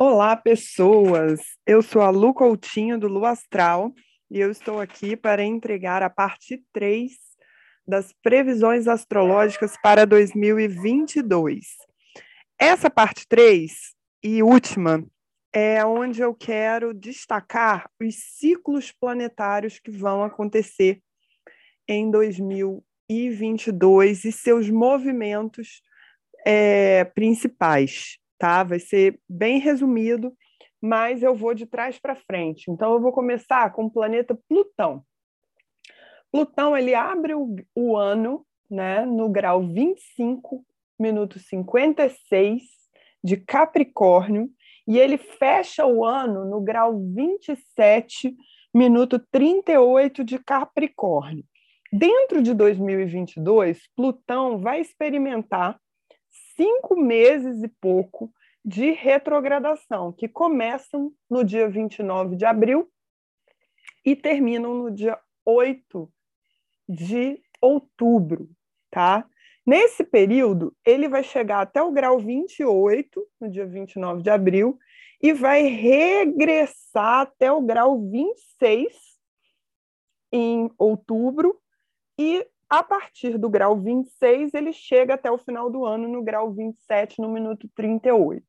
Olá, pessoas! Eu sou a Lu Coutinho, do Lu Astral, e eu estou aqui para entregar a parte 3 das previsões astrológicas para 2022. Essa parte 3 e última é onde eu quero destacar os ciclos planetários que vão acontecer em 2022 e seus movimentos é, principais tá? Vai ser bem resumido, mas eu vou de trás para frente. Então eu vou começar com o planeta Plutão. Plutão ele abre o, o ano, né, no grau 25, minuto 56 de Capricórnio, e ele fecha o ano no grau 27, minuto 38 de Capricórnio. Dentro de 2022, Plutão vai experimentar cinco meses e pouco de retrogradação, que começam no dia 29 de abril e terminam no dia 8 de outubro, tá? Nesse período, ele vai chegar até o grau 28, no dia 29 de abril, e vai regressar até o grau 26 em outubro, e a partir do grau 26, ele chega até o final do ano no grau 27, no minuto 38.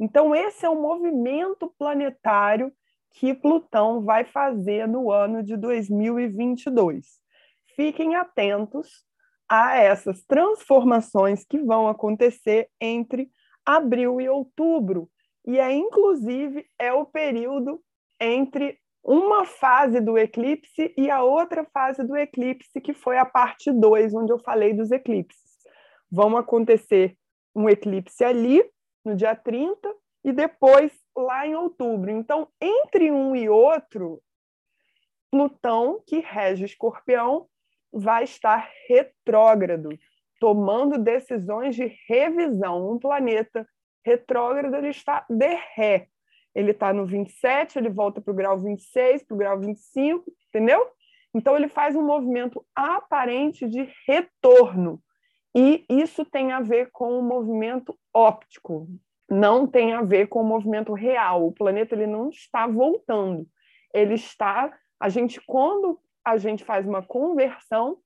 Então, esse é o movimento planetário que Plutão vai fazer no ano de 2022. Fiquem atentos a essas transformações que vão acontecer entre abril e outubro. E é inclusive é o período entre uma fase do eclipse e a outra fase do eclipse, que foi a parte 2, onde eu falei dos eclipses. Vão acontecer um eclipse ali, no dia 30, e depois lá em outubro. Então, entre um e outro, Plutão, que rege Escorpião, vai estar retrógrado, tomando decisões de revisão. Um planeta retrógrado ele está de ré, ele está no 27, ele volta para o grau 26, para o grau 25, entendeu? Então, ele faz um movimento aparente de retorno. E isso tem a ver com o movimento óptico, não tem a ver com o movimento real. O planeta ele não está voltando. Ele está. A gente, quando a gente faz uma conversão,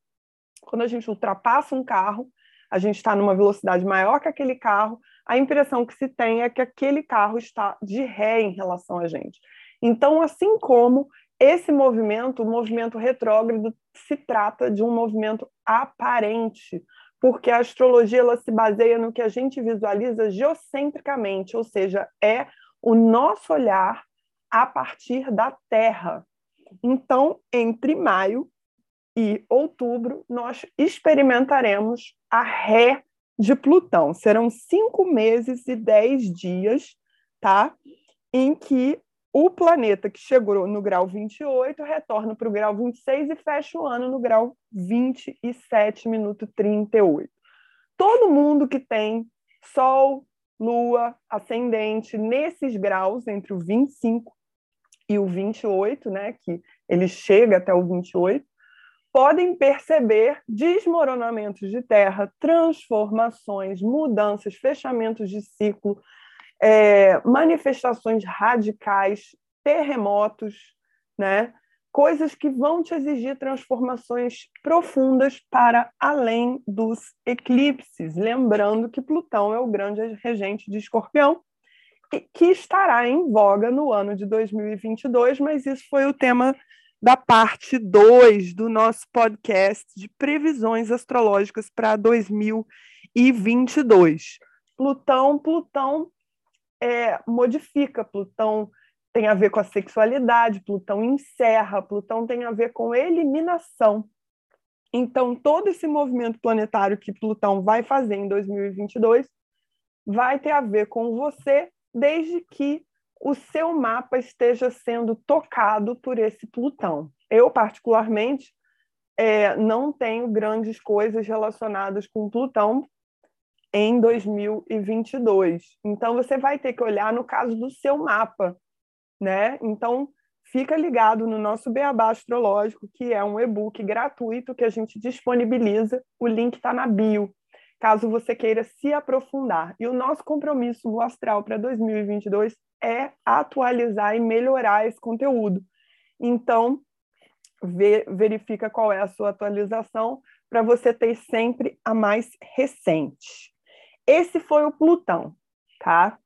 quando a gente ultrapassa um carro, a gente está numa velocidade maior que aquele carro, a impressão que se tem é que aquele carro está de ré em relação a gente. Então, assim como esse movimento, o movimento retrógrado, se trata de um movimento aparente, porque a astrologia ela se baseia no que a gente visualiza geocentricamente, ou seja, é o nosso olhar a partir da Terra. Então, entre maio e outubro, nós experimentaremos a ré de Plutão. Serão cinco meses e dez dias, tá? Em que o planeta que chegou no grau 28 retorna para o grau 26 e fecha o ano no grau 27, minuto 38. Todo mundo que tem Sol, Lua, ascendente nesses graus, entre o 25 e o 28, né, que ele chega até o 28, podem perceber desmoronamentos de terra, transformações, mudanças, fechamentos de ciclo, é, manifestações radicais, terremotos, né? coisas que vão te exigir transformações profundas para além dos eclipses. Lembrando que Plutão é o grande regente de Escorpião, que estará em voga no ano de 2022, mas isso foi o tema da parte 2 do nosso podcast de previsões astrológicas para 2022. Plutão, Plutão é, modifica, Plutão tem a ver com a sexualidade, Plutão encerra, Plutão tem a ver com eliminação. Então, todo esse movimento planetário que Plutão vai fazer em 2022 vai ter a ver com você, desde que o seu mapa esteja sendo tocado por esse Plutão. Eu, particularmente, é, não tenho grandes coisas relacionadas com Plutão em 2022. Então, você vai ter que olhar no caso do seu mapa, né? Então, fica ligado no nosso Beabá Astrológico, que é um e-book gratuito que a gente disponibiliza. O link está na bio. caso você queira se aprofundar. E o nosso compromisso no Astral para 2022 é atualizar e melhorar esse conteúdo. Então, verifica qual é a sua atualização para você ter sempre a mais recente. Esse foi o Plutão, tá?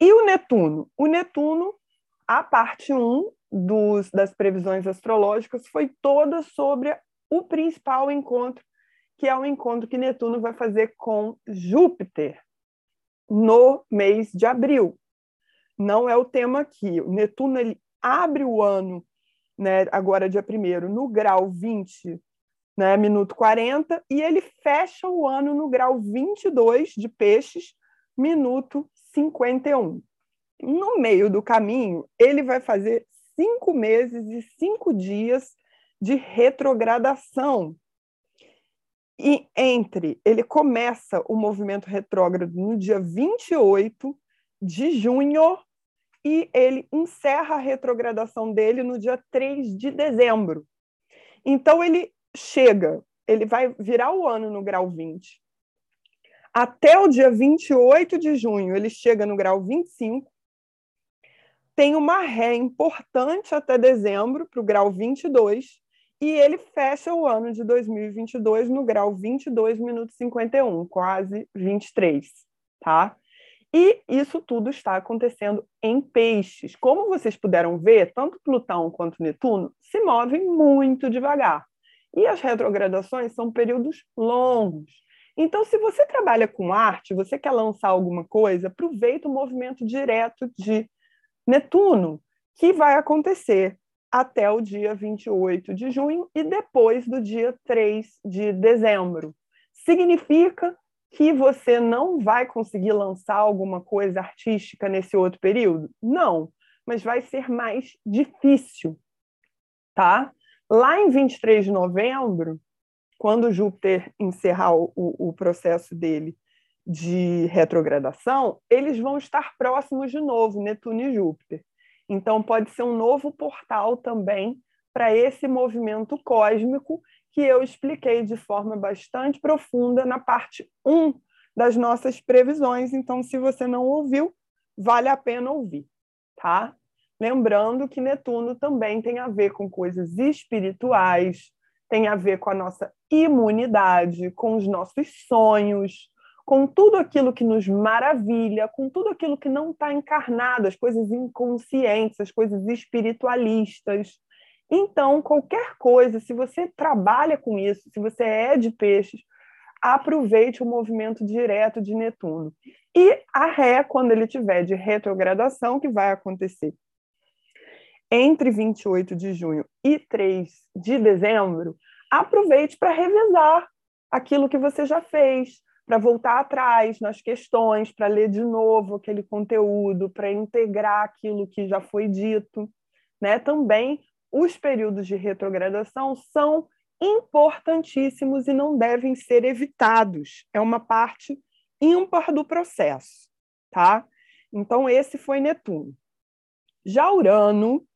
E o Netuno? O Netuno, a parte 1 dos, das previsões astrológicas foi toda sobre o principal encontro que é o encontro que Netuno vai fazer com Júpiter no mês de abril. Não é o tema aqui. O Netuno ele abre o ano, né, agora dia 1 no grau 20, né, minuto 40, e ele fecha o ano no grau 22 de peixes, minuto 51. No meio do caminho, ele vai fazer cinco meses e cinco dias de retrogradação, e entre, ele começa o movimento retrógrado no dia 28 de junho e ele encerra a retrogradação dele no dia 3 de dezembro. Então ele chega, ele vai virar o ano no grau 20. Até o dia 28 de junho, ele chega no grau 25. Tem uma ré importante até dezembro, para o grau 22 e ele fecha o ano de 2022 no grau 22 minutos 51, quase 23, tá? E isso tudo está acontecendo em peixes. Como vocês puderam ver, tanto Plutão quanto Netuno se movem muito devagar. E as retrogradações são períodos longos. Então, se você trabalha com arte, você quer lançar alguma coisa, aproveita o movimento direto de Netuno, que vai acontecer até o dia 28 de junho e depois do dia 3 de dezembro. Significa que você não vai conseguir lançar alguma coisa artística nesse outro período? Não, mas vai ser mais difícil, tá? Lá em 23 de novembro, quando Júpiter encerrar o, o processo dele de retrogradação, eles vão estar próximos de novo, Netuno e Júpiter. Então, pode ser um novo portal também para esse movimento cósmico que eu expliquei de forma bastante profunda na parte 1 das nossas previsões. Então, se você não ouviu, vale a pena ouvir, tá? Lembrando que Netuno também tem a ver com coisas espirituais, tem a ver com a nossa imunidade, com os nossos sonhos, com tudo aquilo que nos maravilha, com tudo aquilo que não está encarnado, as coisas inconscientes, as coisas espiritualistas. Então, qualquer coisa, se você trabalha com isso, se você é de peixes, aproveite o movimento direto de Netuno. E a Ré, quando ele tiver de retrogradação, que vai acontecer entre 28 de junho e 3 de dezembro, aproveite para revisar aquilo que você já fez, para voltar atrás nas questões, para ler de novo aquele conteúdo, para integrar aquilo que já foi dito. Né? Também os períodos de retrogradação são importantíssimos e não devem ser evitados. É uma parte ímpar do processo, tá? Então esse foi Netuno. Já Urano,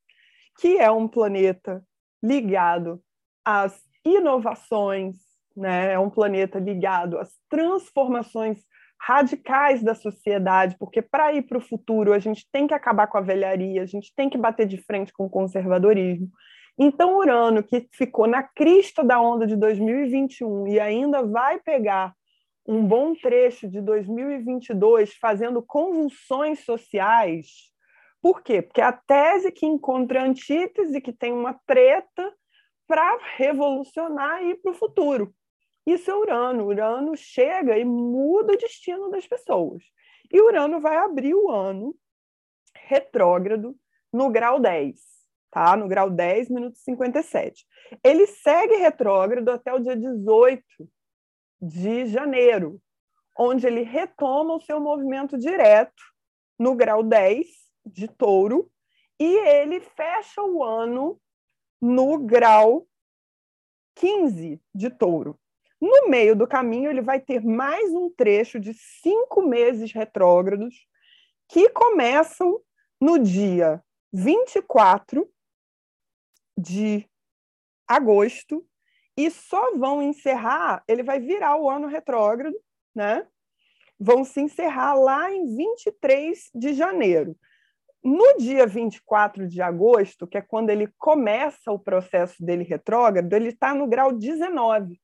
que é um planeta ligado às inovações, né? É um planeta ligado às transformações radicais da sociedade, porque para ir para o futuro a gente tem que acabar com a velharia, a gente tem que bater de frente com o conservadorismo. Então, Urano, que ficou na crista da onda de 2021 e ainda vai pegar um bom trecho de 2022 fazendo convulsões sociais. Por quê? Porque a tese que encontra antítese, que tem uma treta para revolucionar e ir para o futuro. Isso é Urano. Urano chega e muda o destino das pessoas. E Urano vai abrir o ano retrógrado no grau 10, tá? No grau 10, minuto 57. Ele segue retrógrado até o dia 18 de janeiro, onde ele retoma o seu movimento direto no grau 10 de touro e ele fecha o ano no grau 15 de touro. No meio do caminho, ele vai ter mais um trecho de cinco meses retrógrados que começam no dia 24 de agosto e só vão encerrar, ele vai virar o ano retrógrado né? Vão se encerrar lá em 23 de janeiro. No dia 24 de agosto, que é quando ele começa o processo dele retrógrado, ele está no grau 19.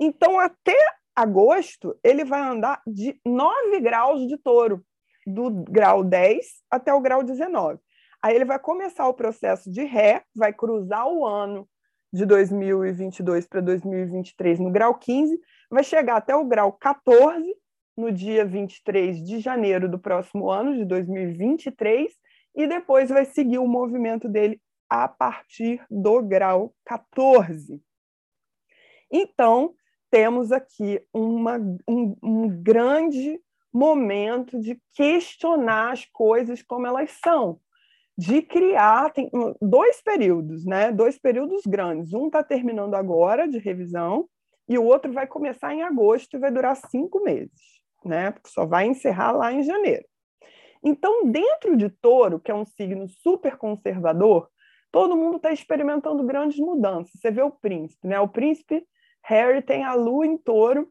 Então, até agosto, ele vai andar de 9 graus de touro, do grau 10 até o grau 19. Aí ele vai começar o processo de ré, vai cruzar o ano de 2022 para 2023 no grau 15, vai chegar até o grau 14 no dia 23 de janeiro do próximo ano, de 2023, e depois vai seguir o movimento dele a partir do grau 14. Então, temos aqui uma, um, um grande momento de questionar as coisas como elas são, de criar tem dois períodos, né? Dois períodos grandes. Um está terminando agora de revisão e o outro vai começar em agosto e vai durar cinco meses, né? Porque só vai encerrar lá em janeiro. Então, dentro de Touro, que é um signo super conservador, todo mundo está experimentando grandes mudanças. Você vê o príncipe, né? O príncipe Harry tem a lua em Touro,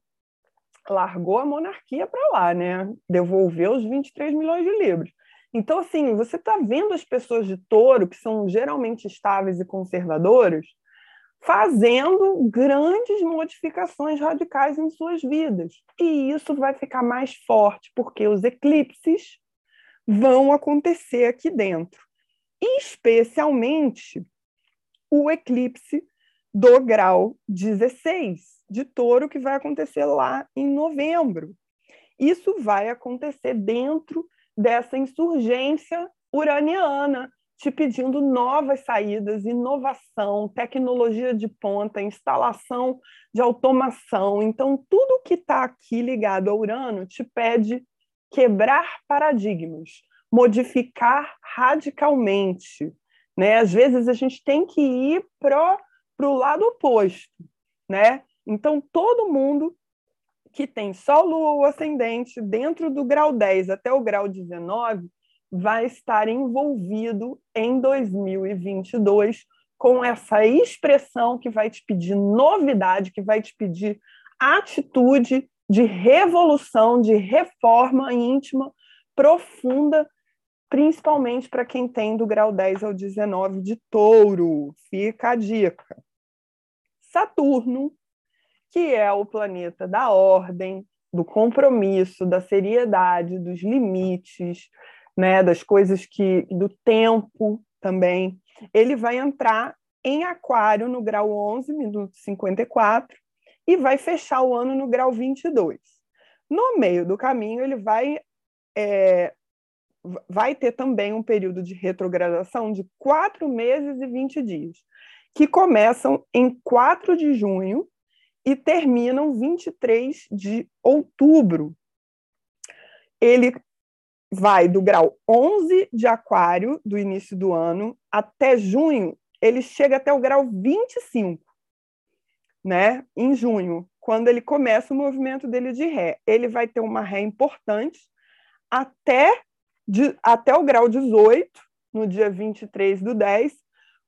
largou a monarquia para lá, né? Devolveu os 23 milhões de livros. Então, assim, você está vendo as pessoas de touro, que são geralmente estáveis e conservadoras, fazendo grandes modificações radicais em suas vidas. E isso vai ficar mais forte, porque os eclipses vão acontecer aqui dentro. Especialmente o eclipse do grau 16 de touro, que vai acontecer lá em novembro. Isso vai acontecer dentro dessa insurgência uraniana, te pedindo novas saídas, inovação, tecnologia de ponta, instalação de automação. Então, tudo que está aqui ligado ao Urano te pede quebrar paradigmas, modificar radicalmente. Né? Às vezes a gente tem que ir para o lado oposto. Né? Então, todo mundo que tem Sol, Lua ou Ascendente dentro do grau 10 até o grau 19 vai estar envolvido em 2022 com essa expressão que vai te pedir novidade, que vai te pedir atitude de revolução, de reforma íntima profunda, principalmente para quem tem do grau 10 ao 19 de touro. Fica a dica. Saturno que é o planeta da ordem, do compromisso, da seriedade, dos limites, né, das coisas que do tempo também. Ele vai entrar em Aquário no grau 11, minuto 54, e vai fechar o ano no grau 22. No meio do caminho, ele vai, é, vai ter também um período de retrogradação de quatro meses e 20 dias, que começam em 4 de junho e terminam 23 de outubro. Ele vai do grau 11 de Aquário, do início do ano, até junho, ele chega até o grau 25, né? Em junho, quando ele começa o movimento dele de ré. Ele vai ter uma ré importante até, de, até o grau 18, no dia 23 do 10,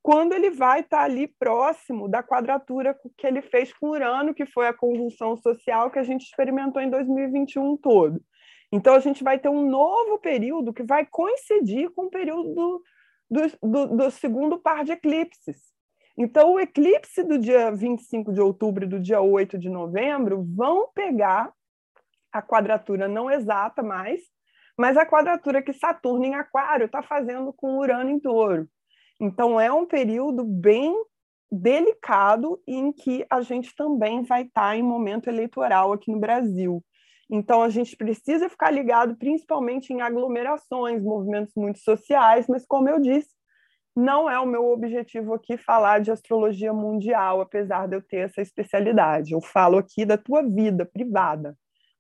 quando ele vai estar tá ali próximo da quadratura que ele fez com Urano, que foi a conjunção social que a gente experimentou em 2021 todo. Então, a gente vai ter um novo período que vai coincidir com o período do, do, do, do segundo par de eclipses. Então, o eclipse do dia 25 de outubro e do dia 8 de novembro vão pegar a quadratura não exata mais, mas a quadratura que Saturno em Aquário está fazendo com Urano em Touro. Então, é um período bem delicado em que a gente também vai estar em momento eleitoral aqui no Brasil. Então, a gente precisa ficar ligado principalmente em aglomerações, movimentos muito sociais, mas, como eu disse, não é o meu objetivo aqui falar de astrologia mundial, apesar de eu ter essa especialidade. Eu falo aqui da tua vida privada,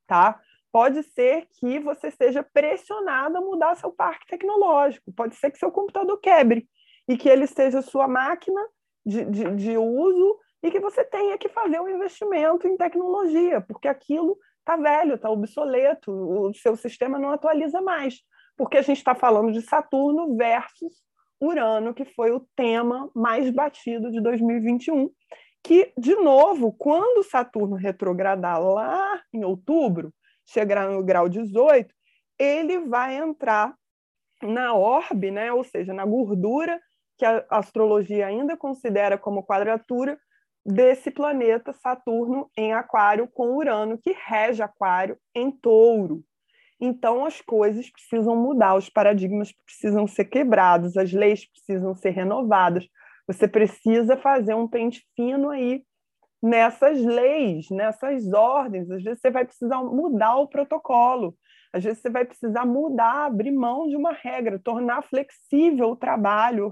tá? Pode ser que você seja pressionado a mudar seu parque tecnológico, pode ser que seu computador quebre e que ele seja sua máquina de, de, de uso e que você tenha que fazer um investimento em tecnologia, porque aquilo está velho, está obsoleto, o seu sistema não atualiza mais, porque a gente está falando de Saturno versus Urano, que foi o tema mais batido de 2021, que, de novo, quando Saturno retrogradar lá em outubro, chegar no grau 18, ele vai entrar na orbe, né? ou seja, na gordura que a astrologia ainda considera como quadratura desse planeta Saturno em Aquário com Urano, que rege Aquário em Touro. Então, as coisas precisam mudar, os paradigmas precisam ser quebrados, as leis precisam ser renovadas. Você precisa fazer um pente fino aí nessas leis, nessas ordens. Às vezes você vai precisar mudar o protocolo, às vezes você vai precisar mudar, abrir mão de uma regra, tornar flexível o trabalho,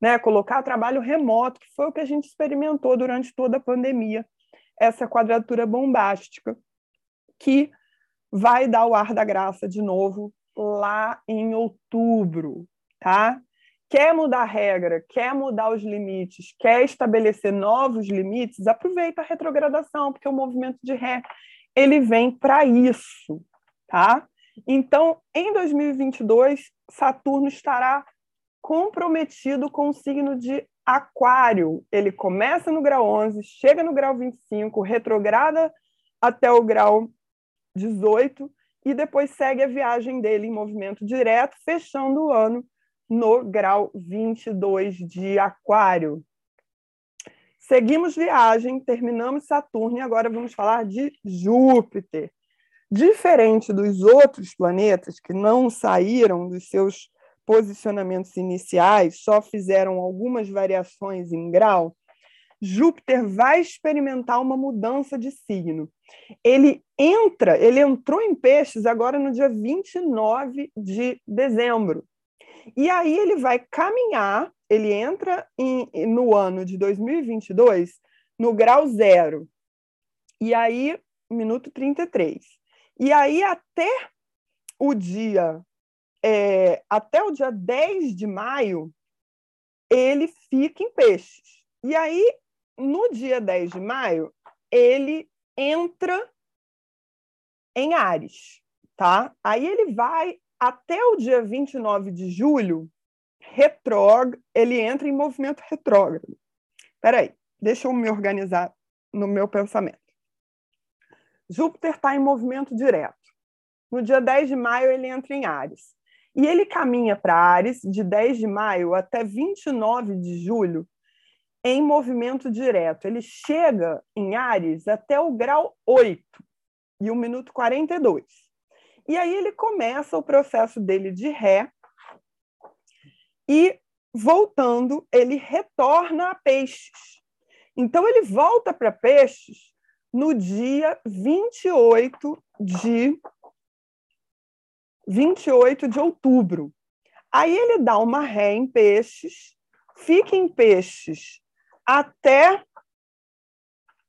né? colocar trabalho remoto, que foi o que a gente experimentou durante toda a pandemia, essa quadratura bombástica, que vai dar o ar da graça de novo lá em outubro, tá? Quer mudar a regra, quer mudar os limites, quer estabelecer novos limites, aproveita a retrogradação, porque o movimento de ré ele vem para isso, tá? Então, em 2022, Saturno estará comprometido com o signo de Aquário. Ele começa no grau 11, chega no grau 25, retrograda até o grau 18 e depois segue a viagem dele em movimento direto, fechando o ano no grau 22 de Aquário. Seguimos viagem, terminamos Saturno e agora vamos falar de Júpiter. Diferente dos outros planetas que não saíram dos seus posicionamentos iniciais, só fizeram algumas variações em grau, Júpiter vai experimentar uma mudança de signo. Ele entra, ele entrou em Peixes agora no dia 29 de dezembro. E aí ele vai caminhar, ele entra em, no ano de 2022 no grau zero. E aí, minuto 33. E aí, até o dia é, até o dia 10 de maio, ele fica em peixes. E aí, no dia 10 de maio, ele entra em Ares, tá? Aí ele vai até o dia 29 de julho, retrógrado, ele entra em movimento retrógrado. Peraí, deixa eu me organizar no meu pensamento. Júpiter está em movimento direto. No dia 10 de maio, ele entra em Ares. E ele caminha para Ares de 10 de maio até 29 de julho, em movimento direto. Ele chega em Ares até o grau 8 e o minuto 42. E aí ele começa o processo dele de ré e voltando, ele retorna a peixes. Então ele volta para peixes no dia 28 de 28 de outubro. Aí ele dá uma ré em peixes, fica em peixes até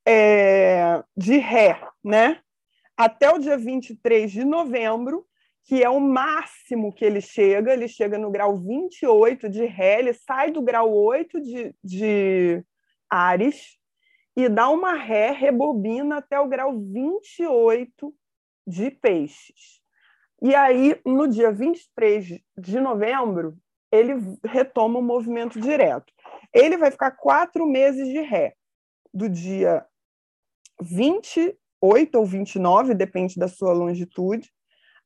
é, de ré, né? Até o dia 23 de novembro, que é o máximo que ele chega, ele chega no grau 28 de ré, ele sai do grau 8 de, de Ares e dá uma ré, rebobina até o grau 28 de peixes. E aí, no dia 23 de novembro, ele retoma o movimento direto. Ele vai ficar quatro meses de ré, do dia 28 ou 29, depende da sua longitude,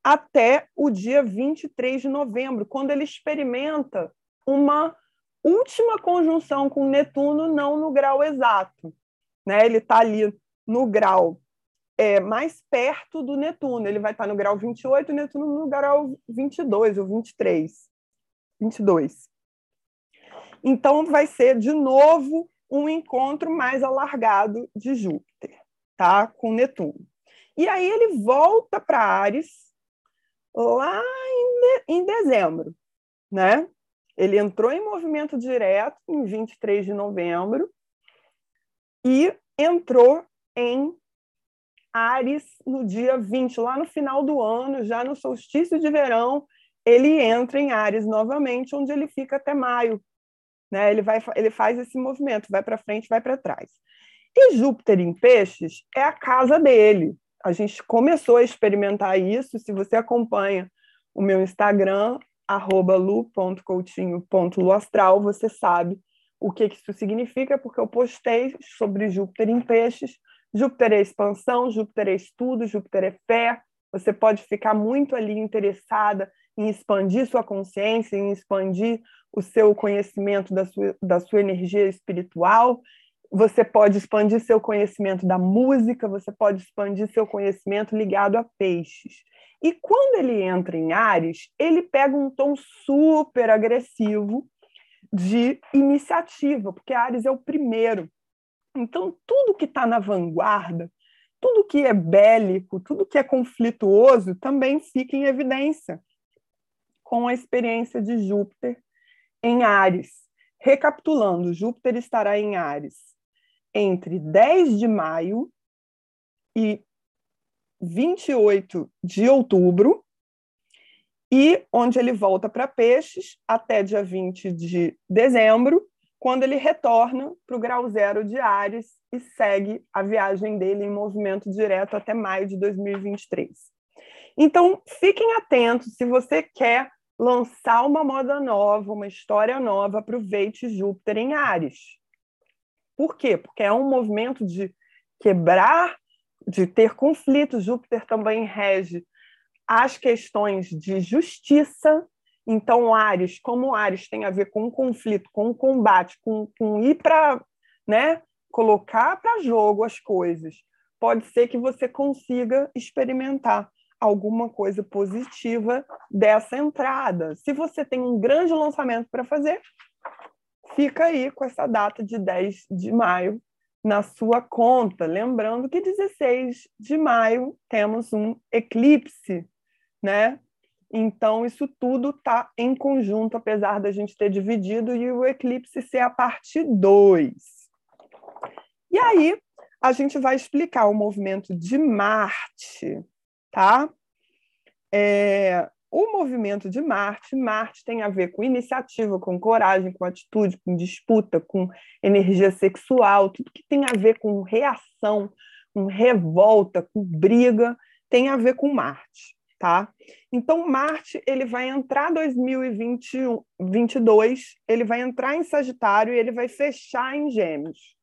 até o dia 23 de novembro, quando ele experimenta uma última conjunção com Netuno, não no grau exato. Né? Ele está ali no grau é, mais perto do Netuno. Ele vai estar no grau 28 e Netuno no grau 22 ou 23. 22. Então, vai ser, de novo, um encontro mais alargado de Júpiter, tá? com Netuno. E aí ele volta para Ares lá em, de, em dezembro. Né? Ele entrou em movimento direto em 23 de novembro e entrou em Ares no dia 20, lá no final do ano, já no solstício de verão, ele entra em Ares novamente, onde ele fica até maio. Né? Ele, vai, ele faz esse movimento, vai para frente, vai para trás. E Júpiter em Peixes é a casa dele. A gente começou a experimentar isso. Se você acompanha o meu Instagram, lu.coutinho.luastral, você sabe o que isso significa, porque eu postei sobre Júpiter em Peixes Júpiter é expansão, Júpiter é estudo, Júpiter é fé. você pode ficar muito ali interessada em expandir sua consciência, em expandir o seu conhecimento da sua, da sua energia espiritual. Você pode expandir seu conhecimento da música, você pode expandir seu conhecimento ligado a peixes. E quando ele entra em Ares, ele pega um tom super agressivo de iniciativa, porque Ares é o primeiro. Então, tudo que está na vanguarda, tudo que é bélico, tudo que é conflituoso, também fica em evidência com a experiência de Júpiter em Ares. Recapitulando, Júpiter estará em Ares entre 10 de maio e 28 de outubro, e onde ele volta para Peixes até dia 20 de dezembro, quando ele retorna para o grau zero de Ares e segue a viagem dele em movimento direto até maio de 2023. Então, fiquem atentos se você quer lançar uma moda nova, uma história nova, aproveite Júpiter em Ares. Por quê? Porque é um movimento de quebrar, de ter conflitos. Júpiter também rege as questões de justiça. Então, Ares, como Ares tem a ver com conflito, com combate, com, com ir para né, colocar para jogo as coisas, pode ser que você consiga experimentar alguma coisa positiva dessa entrada. Se você tem um grande lançamento para fazer, fica aí com essa data de 10 de maio na sua conta. Lembrando que 16 de maio temos um eclipse, né? Então, isso tudo está em conjunto, apesar da gente ter dividido e o eclipse ser a parte 2. E aí, a gente vai explicar o movimento de Marte tá? É, o movimento de Marte, Marte tem a ver com iniciativa, com coragem, com atitude, com disputa, com energia sexual, tudo que tem a ver com reação, com revolta, com briga, tem a ver com Marte, tá? Então Marte, ele vai entrar 2022, ele vai entrar em Sagitário e ele vai fechar em Gêmeos.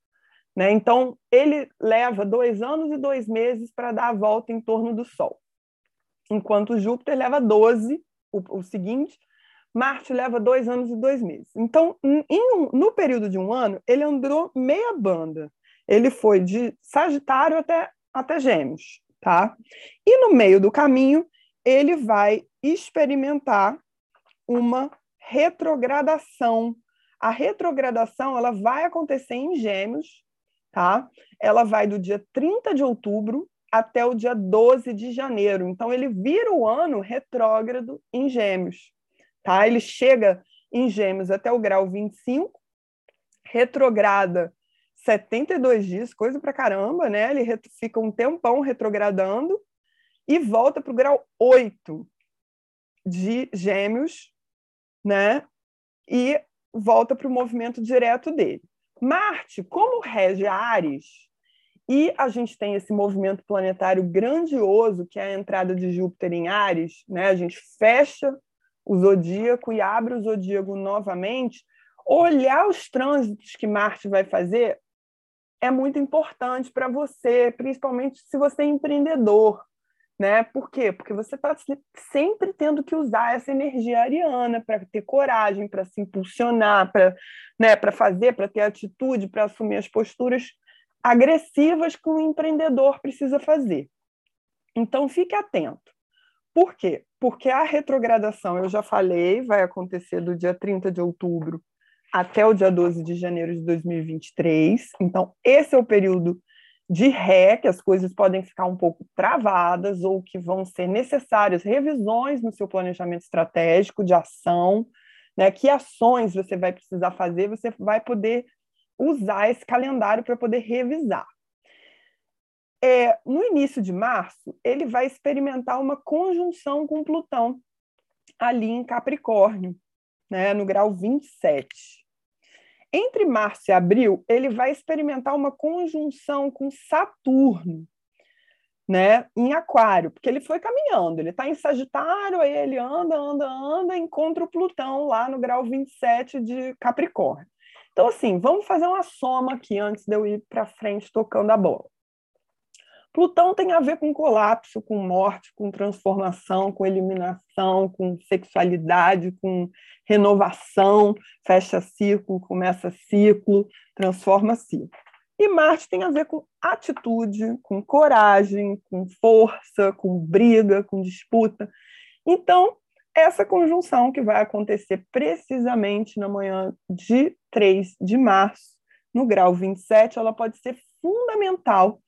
Né? Então, ele leva dois anos e dois meses para dar a volta em torno do Sol enquanto Júpiter leva 12, o, o seguinte, Marte leva dois anos e dois meses. Então, em, no período de um ano, ele andou meia banda. Ele foi de Sagitário até, até Gêmeos, tá? E no meio do caminho, ele vai experimentar uma retrogradação. A retrogradação ela vai acontecer em Gêmeos, tá? Ela vai do dia 30 de outubro até o dia 12 de janeiro. Então, ele vira o ano retrógrado em Gêmeos. Tá? Ele chega em Gêmeos até o grau 25, retrograda 72 dias, coisa pra caramba, né? Ele fica um tempão retrogradando e volta para o grau 8 de Gêmeos, né? E volta para o movimento direto dele. Marte, como rege Ares, e a gente tem esse movimento planetário grandioso, que é a entrada de Júpiter em Ares, né? a gente fecha o zodíaco e abre o zodíaco novamente. Olhar os trânsitos que Marte vai fazer é muito importante para você, principalmente se você é empreendedor. Né? Por quê? Porque você está sempre tendo que usar essa energia ariana para ter coragem, para se impulsionar, para né, fazer, para ter atitude, para assumir as posturas agressivas que um empreendedor precisa fazer. Então, fique atento. Por quê? Porque a retrogradação, eu já falei, vai acontecer do dia 30 de outubro até o dia 12 de janeiro de 2023. Então, esse é o período de ré, que as coisas podem ficar um pouco travadas ou que vão ser necessárias revisões no seu planejamento estratégico de ação, né? Que ações você vai precisar fazer, você vai poder usar esse calendário para poder revisar. É, no início de março, ele vai experimentar uma conjunção com Plutão, ali em Capricórnio, né, no grau 27. Entre março e abril, ele vai experimentar uma conjunção com Saturno, né, em Aquário, porque ele foi caminhando, ele está em Sagitário, aí ele anda, anda, anda, encontra o Plutão lá no grau 27 de Capricórnio. Então, assim, vamos fazer uma soma aqui antes de eu ir para frente tocando a bola. Plutão tem a ver com colapso, com morte, com transformação, com eliminação, com sexualidade, com renovação, fecha ciclo, começa ciclo, transforma ciclo. E Marte tem a ver com atitude, com coragem, com força, com briga, com disputa. Então, essa conjunção que vai acontecer precisamente na manhã de 3 de março, no grau 27, ela pode ser fundamental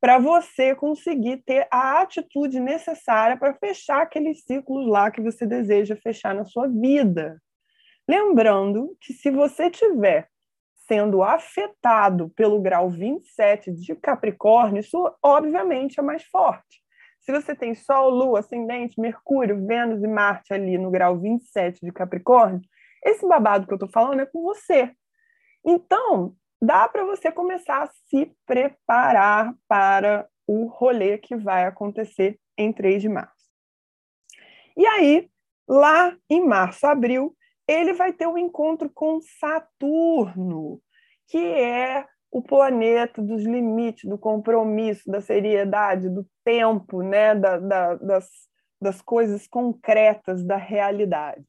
para você conseguir ter a atitude necessária para fechar aqueles ciclos lá que você deseja fechar na sua vida. Lembrando que se você tiver sendo afetado pelo grau 27 de Capricórnio, isso obviamente é mais forte. Se você tem Sol, Lua, Ascendente, Mercúrio, Vênus e Marte ali no grau 27 de Capricórnio, esse babado que eu estou falando é com você. Então, dá para você começar a se preparar para o rolê que vai acontecer em 3 de março. E aí, lá em março, abril, ele vai ter um encontro com Saturno, que é o planeta dos limites, do compromisso, da seriedade, do tempo, né? Da, da, das, das coisas concretas da realidade.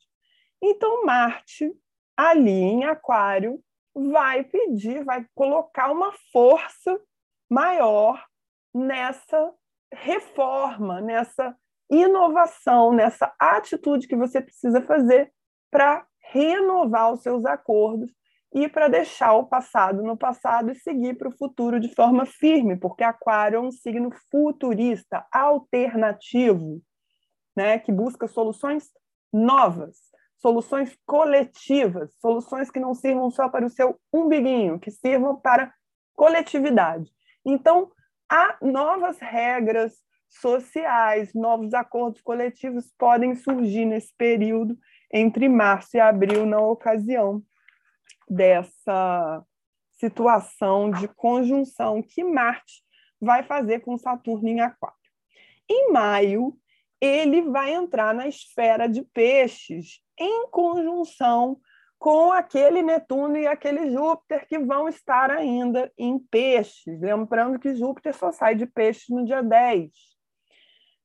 Então, Marte, ali em Aquário, vai pedir, vai colocar uma força maior nessa reforma, nessa inovação, nessa atitude que você precisa fazer para renovar os seus acordos e para deixar o passado no passado e seguir para o futuro de forma firme, porque Aquário é um signo futurista, alternativo, né, que busca soluções novas, soluções coletivas, soluções que não sirvam só para o seu umbiguinho, que sirvam para coletividade. Então, há novas regras sociais, novos acordos coletivos podem surgir nesse período entre março e abril, na ocasião dessa situação de conjunção que Marte vai fazer com Saturno em Aquário. Em maio, ele vai entrar na esfera de peixes em conjunção com aquele Netuno e aquele Júpiter que vão estar ainda em peixes. Lembrando que Júpiter só sai de peixes no dia 10.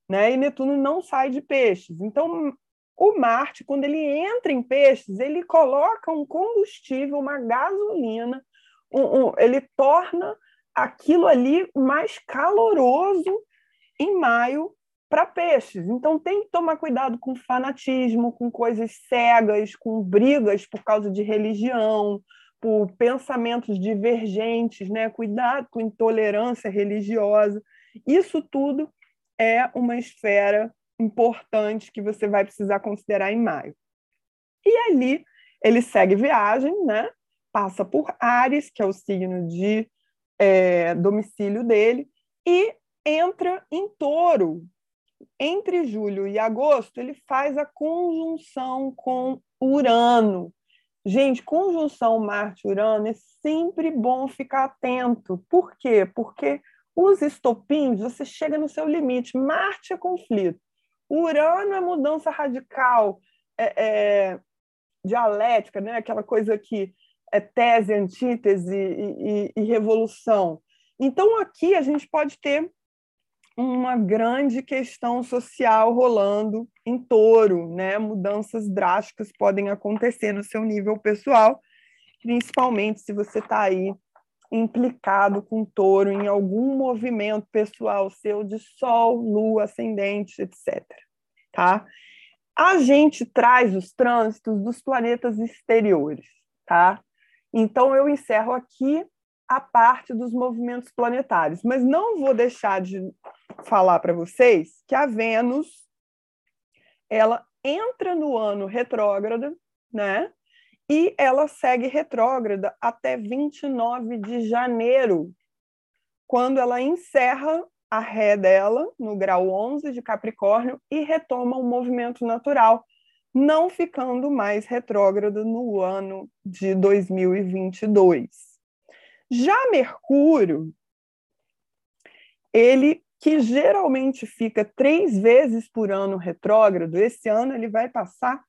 Né? E Netuno não sai de peixes. Então, o Marte, quando ele entra em peixes, ele coloca um combustível, uma gasolina, um, um, ele torna aquilo ali mais caloroso em maio para peixes. Então tem que tomar cuidado com fanatismo, com coisas cegas, com brigas por causa de religião, por pensamentos divergentes, né? Cuidado com intolerância religiosa. Isso tudo é uma esfera importante que você vai precisar considerar em maio. E ali ele segue viagem, né? Passa por Ares, que é o signo de é, domicílio dele, e entra em Touro, entre julho e agosto, ele faz a conjunção com Urano. Gente, conjunção Marte-Urano é sempre bom ficar atento. Por quê? Porque os estopins, você chega no seu limite. Marte é conflito. Urano é mudança radical, é, é, dialética, né? aquela coisa que é tese, antítese e, e, e revolução. Então, aqui a gente pode ter uma grande questão social rolando em touro, né? Mudanças drásticas podem acontecer no seu nível pessoal, principalmente se você está aí implicado com touro em algum movimento pessoal seu de sol, lua, ascendente, etc. Tá? A gente traz os trânsitos dos planetas exteriores, tá? Então eu encerro aqui a parte dos movimentos planetários, mas não vou deixar de falar para vocês que a Vênus ela entra no ano retrógrado, né? E ela segue retrógrada até 29 de janeiro, quando ela encerra a ré dela no grau 11 de Capricórnio e retoma o movimento natural, não ficando mais retrógrado no ano de 2022. Já Mercúrio, ele que geralmente fica três vezes por ano retrógrado, esse ano ele vai passar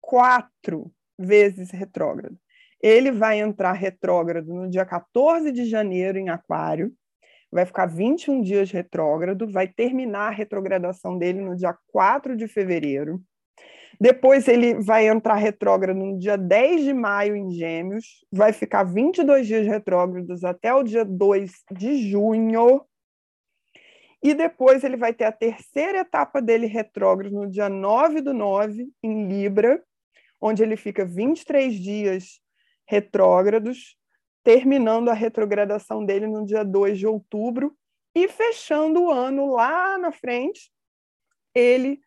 quatro vezes retrógrado. Ele vai entrar retrógrado no dia 14 de janeiro em Aquário, vai ficar 21 dias retrógrado, vai terminar a retrogradação dele no dia 4 de fevereiro. Depois ele vai entrar retrógrado no dia 10 de maio em Gêmeos, vai ficar 22 dias retrógrados até o dia 2 de junho. E depois ele vai ter a terceira etapa dele retrógrado no dia 9 do 9 em Libra, onde ele fica 23 dias retrógrados, terminando a retrogradação dele no dia 2 de outubro e fechando o ano lá na frente, ele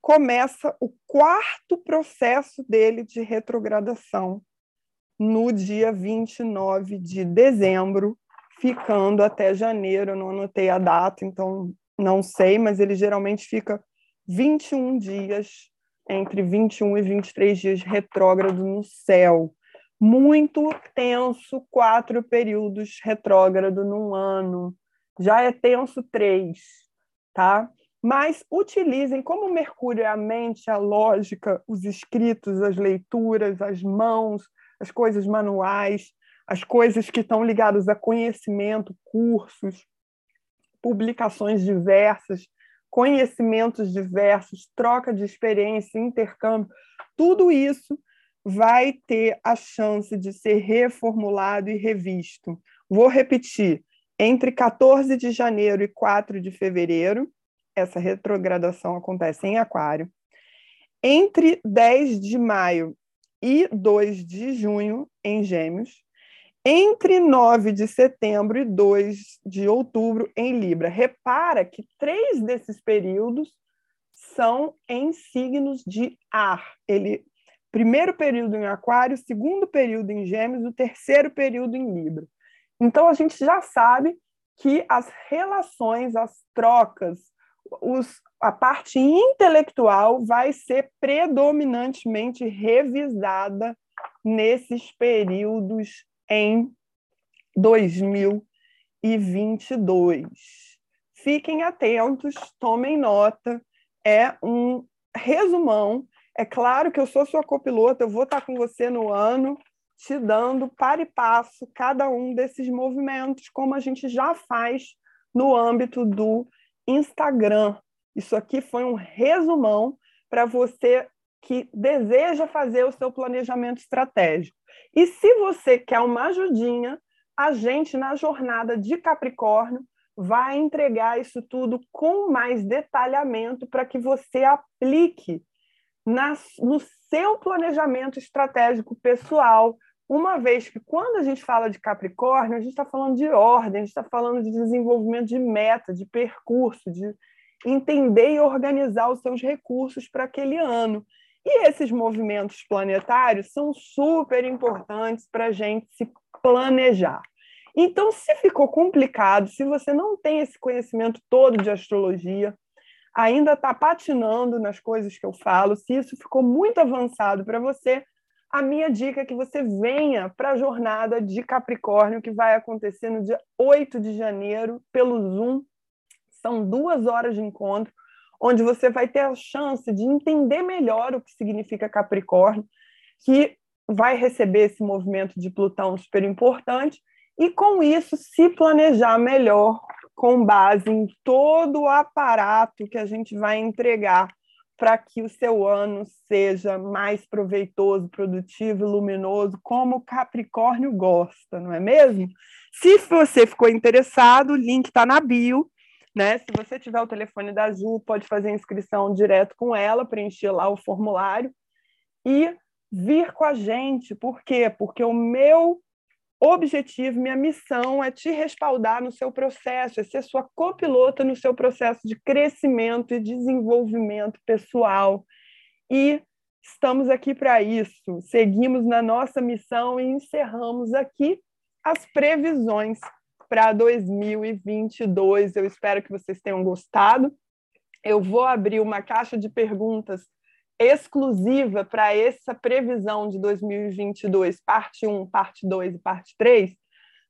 começa o quarto processo dele de retrogradação no dia 29 de dezembro, ficando até janeiro. Não anotei a data, então não sei, mas ele geralmente fica 21 dias, entre 21 e 23 dias retrógrado no céu. Muito tenso, quatro períodos retrógrado num ano. Já é tenso três, tá? mas utilizem como Mercúrio é a mente, a lógica, os escritos, as leituras, as mãos, as coisas manuais, as coisas que estão ligadas a conhecimento, cursos, publicações diversas, conhecimentos diversos, troca de experiência, intercâmbio, tudo isso vai ter a chance de ser reformulado e revisto. Vou repetir: entre 14 de janeiro e 4 de fevereiro, essa retrogradação acontece em Aquário. Entre 10 de maio e 2 de junho, em Gêmeos. Entre 9 de setembro e 2 de outubro, em Libra. Repara que três desses períodos são em signos de ar. Ele primeiro período em Aquário, segundo período em Gêmeos, o terceiro período em Libra. Então a gente já sabe que as relações, as trocas, os, a parte intelectual vai ser predominantemente revisada nesses períodos em 2022. Fiquem atentos, tomem nota, é um resumão. É claro que eu sou sua copilota, eu vou estar com você no ano, te dando para e passo cada um desses movimentos, como a gente já faz no âmbito do Instagram. Isso aqui foi um resumão para você que deseja fazer o seu planejamento estratégico. E se você quer uma ajudinha, a gente na jornada de Capricórnio vai entregar isso tudo com mais detalhamento para que você aplique na, no seu planejamento estratégico pessoal, uma vez que quando a gente fala de Capricórnio, a gente está falando de ordem, a gente está falando de desenvolvimento de meta, de percurso, de entender e organizar os seus recursos para aquele ano. E esses movimentos planetários são super importantes para a gente se planejar. Então, se ficou complicado, se você não tem esse conhecimento todo de astrologia, ainda está patinando nas coisas que eu falo, se isso ficou muito avançado para você, a minha dica é que você venha para a jornada de Capricórnio, que vai acontecer no dia 8 de janeiro, pelo Zoom. São duas horas de encontro, onde você vai ter a chance de entender melhor o que significa Capricórnio, que vai receber esse movimento de Plutão super importante, e com isso se planejar melhor com base em todo o aparato que a gente vai entregar para que o seu ano seja mais proveitoso, produtivo, luminoso, como Capricórnio gosta, não é mesmo? Se você ficou interessado, o link está na bio. Né? Se você tiver o telefone da Ju, pode fazer inscrição direto com ela, preencher lá o formulário e vir com a gente. Por quê? Porque o meu objetivo, minha missão é te respaldar no seu processo, é ser sua copilota no seu processo de crescimento e desenvolvimento pessoal. E estamos aqui para isso. Seguimos na nossa missão e encerramos aqui as previsões para 2022. Eu espero que vocês tenham gostado. Eu vou abrir uma caixa de perguntas exclusiva para essa previsão de 2022, parte 1, parte 2 e parte 3,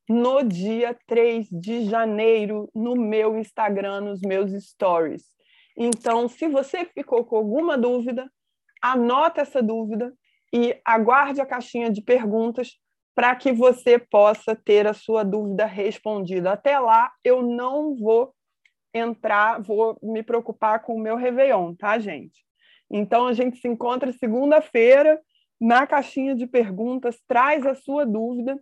no dia 3 de janeiro, no meu Instagram, nos meus stories. Então, se você ficou com alguma dúvida, anota essa dúvida e aguarde a caixinha de perguntas para que você possa ter a sua dúvida respondida. Até lá, eu não vou entrar, vou me preocupar com o meu Réveillon, tá, gente? Então, a gente se encontra segunda-feira na caixinha de perguntas, traz a sua dúvida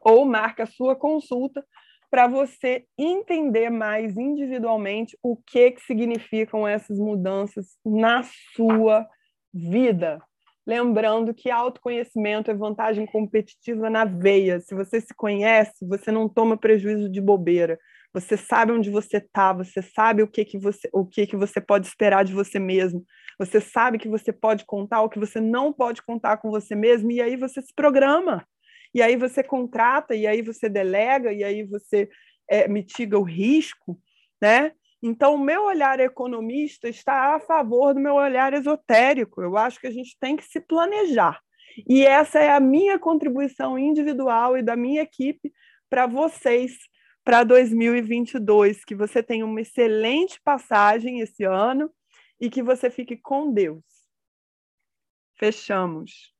ou marca a sua consulta para você entender mais individualmente o que, que significam essas mudanças na sua vida. Lembrando que autoconhecimento é vantagem competitiva na veia. Se você se conhece, você não toma prejuízo de bobeira. Você sabe onde você está, você sabe o que, que você o que, que você pode esperar de você mesmo. Você sabe que você pode contar o que você não pode contar com você mesmo, e aí você se programa e aí você contrata, e aí você delega, e aí você é, mitiga o risco, né? Então, o meu olhar economista está a favor do meu olhar esotérico. Eu acho que a gente tem que se planejar. E essa é a minha contribuição individual e da minha equipe para vocês para 2022. Que você tenha uma excelente passagem esse ano e que você fique com Deus. Fechamos.